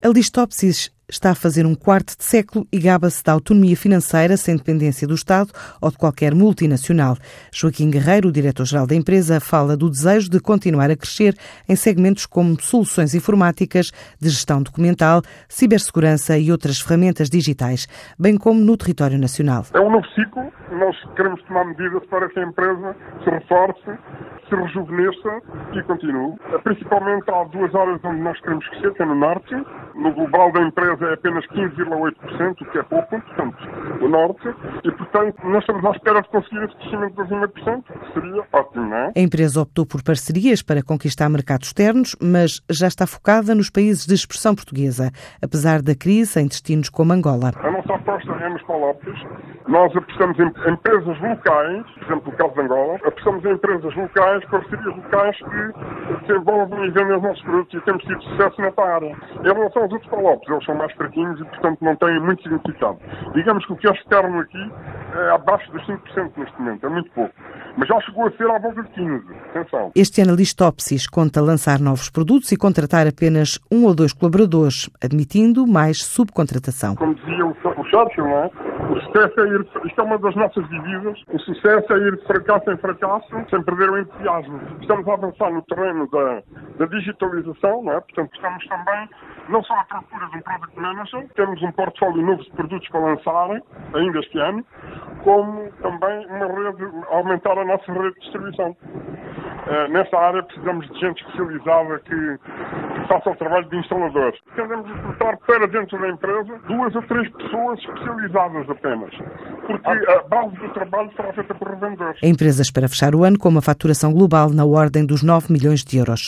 A Listopsis está a fazer um quarto de século e gaba-se da autonomia financeira sem dependência do Estado ou de qualquer multinacional. Joaquim Guerreiro, o diretor-geral da empresa, fala do desejo de continuar a crescer em segmentos como soluções informáticas, de gestão documental, cibersegurança e outras ferramentas digitais, bem como no território nacional. É um novo ciclo. Nós queremos tomar medidas para que a empresa se reforce, se rejuvenesça e continue. Principalmente há duas áreas onde nós queremos crescer, que é no Norte. No global da empresa é apenas 15,8%, o que é pouco, portanto, o Norte. E, portanto, nós estamos à espera de conseguir esse crescimento de 2,5%, que seria ótimo, não é? A empresa optou por parcerias para conquistar mercados externos, mas já está focada nos países de expressão portuguesa, apesar da crise em destinos como Angola. A nossa aposta é nos Colópios. Nós apostamos em empresas locais, por exemplo, no caso de Angola, apostamos em empresas locais, parcerias locais que desenvolvem e vendem os nossos produtos e temos tido sucesso nessa área. Em relação aos outros Colópios, eles são mais fraquinhos e, portanto, não têm muito significado. Digamos que o que é externo aqui é abaixo dos 5% neste momento, é muito pouco. Mas já chegou a ser à volta de 15%. Atenção. Este ano a Listopsis conta lançar novos produtos e contratar apenas um ou dois colaboradores, admitindo mais subcontratação. Como dizia o Churchill, não é? O sucesso é ir, isto é uma das nossas divisas, o sucesso é ir de fracasso em fracasso sem perder o entusiasmo. Estamos a avançar no terreno da, da digitalização, não é? Portanto, estamos também não só à procura de um product manager, temos um portfólio novo de produtos para lançar ainda este ano, como também uma rede, aumentar a nossa rede de distribuição. Uh, nessa área precisamos de gente especializada que, que faça o trabalho de instaladores. A recrutar para dentro da empresa duas ou três pessoas especializadas apenas, porque a base do trabalho será feita por revendedores. A empresa espera fechar o ano com uma faturação global na ordem dos 9 milhões de euros.